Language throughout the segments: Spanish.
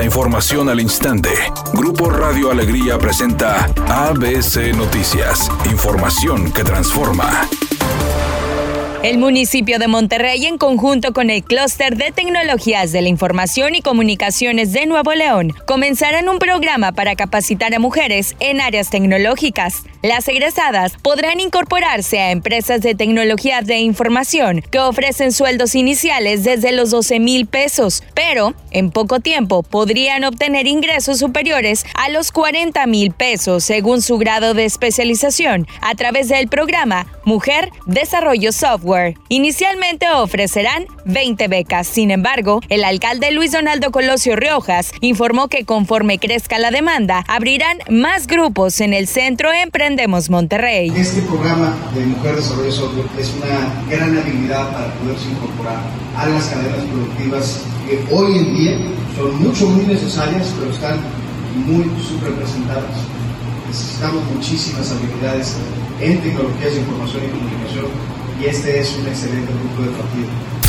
La información al instante. Grupo Radio Alegría presenta ABC Noticias. Información que transforma. El municipio de Monterrey, en conjunto con el Clúster de Tecnologías de la Información y Comunicaciones de Nuevo León, comenzarán un programa para capacitar a mujeres en áreas tecnológicas. Las egresadas podrán incorporarse a empresas de tecnología de información que ofrecen sueldos iniciales desde los 12 mil pesos, pero en poco tiempo podrían obtener ingresos superiores a los 40 mil pesos según su grado de especialización a través del programa Mujer Desarrollo Software Inicialmente ofrecerán 20 becas. Sin embargo, el alcalde Luis Donaldo Colosio Riojas informó que conforme crezca la demanda, abrirán más grupos en el centro Emprendemos Monterrey. Este programa de Mujer Desarrollo Software es una gran habilidad para poderse incorporar a las cadenas productivas que hoy en día son mucho, muy necesarias, pero están muy subrepresentadas. Necesitamos muchísimas habilidades en tecnologías de información y comunicación y este es un excelente punto de partida.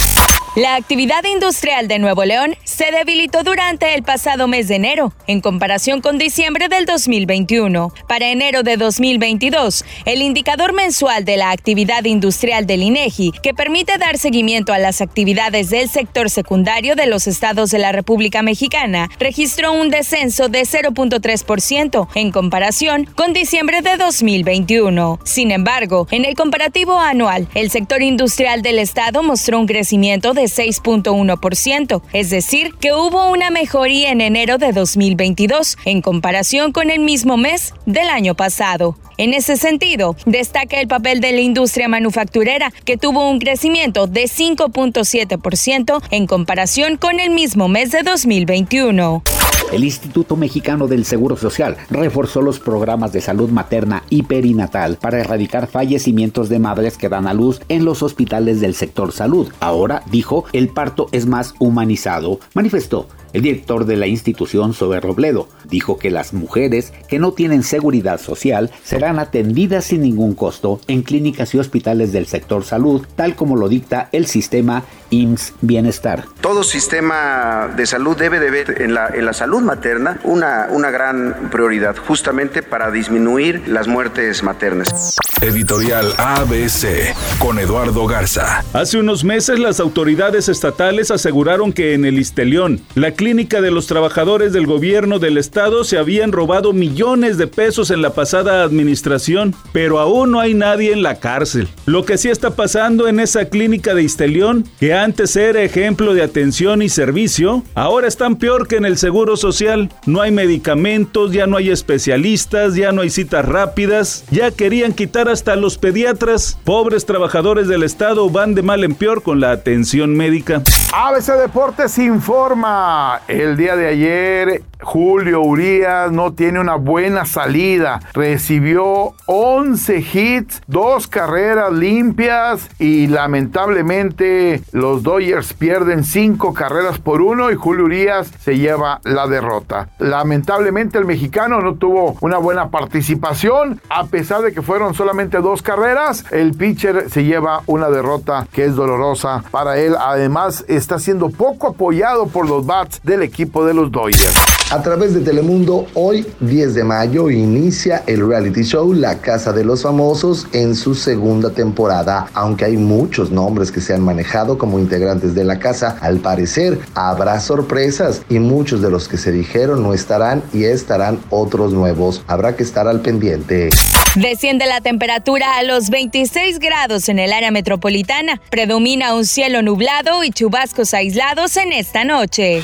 La actividad industrial de Nuevo León se debilitó durante el pasado mes de enero, en comparación con diciembre del 2021. Para enero de 2022, el indicador mensual de la actividad industrial del INEGI, que permite dar seguimiento a las actividades del sector secundario de los estados de la República Mexicana, registró un descenso de 0.3% en comparación con diciembre de 2021. Sin embargo, en el comparativo anual, el sector industrial del estado mostró un crecimiento de 6.1%, es decir, que hubo una mejoría en enero de 2022 en comparación con el mismo mes del año pasado. En ese sentido, destaca el papel de la industria manufacturera, que tuvo un crecimiento de 5.7% en comparación con el mismo mes de 2021. El Instituto Mexicano del Seguro Social reforzó los programas de salud materna y perinatal para erradicar fallecimientos de madres que dan a luz en los hospitales del sector salud. Ahora, dijo, el parto es más humanizado. Manifestó el director de la institución, Sobe Robledo, dijo que las mujeres que no tienen seguridad social serán atendidas sin ningún costo en clínicas y hospitales del sector salud, tal como lo dicta el sistema IMSS Bienestar. Todo sistema de salud debe de ver en la, en la salud materna una, una gran prioridad, justamente para disminuir las muertes maternas. Editorial ABC con Eduardo Garza. Hace unos meses las autoridades estatales aseguraron que en el Istelión, la clínica de los trabajadores del gobierno del estado, se habían robado millones de pesos en la pasada administración, pero aún no hay nadie en la cárcel. Lo que sí está pasando en esa clínica de Istelión, que antes era ejemplo de atención y servicio, ahora están peor que en el Seguro Social. No hay medicamentos, ya no hay especialistas, ya no hay citas rápidas, ya querían quitar hasta los pediatras. Pobres trabajadores del Estado van de mal en peor con la atención médica. ABC Deportes informa. El día de ayer Julio Urias no tiene una buena salida. Recibió 11 hits, dos carreras limpias y lamentablemente los Dodgers pierden 5 carreras por uno y Julio Urias se lleva la derrota. Lamentablemente el mexicano no tuvo una buena participación a pesar de que fueron solamente dos carreras. El pitcher se lleva una derrota que es dolorosa para él. Además está siendo poco apoyado por los bats del equipo de los Dodgers. A través de Telemundo, hoy 10 de mayo inicia el reality show La Casa de los Famosos en su segunda temporada. Aunque hay muchos nombres que se han manejado como integrantes de la casa, al parecer habrá sorpresas y muchos de los que se dijeron no estarán y estarán otros nuevos. Habrá que estar al pendiente. Desciende la temperatura a los 26 grados en el área metropolitana. Predomina un cielo nublado y chubascos aislados en esta noche.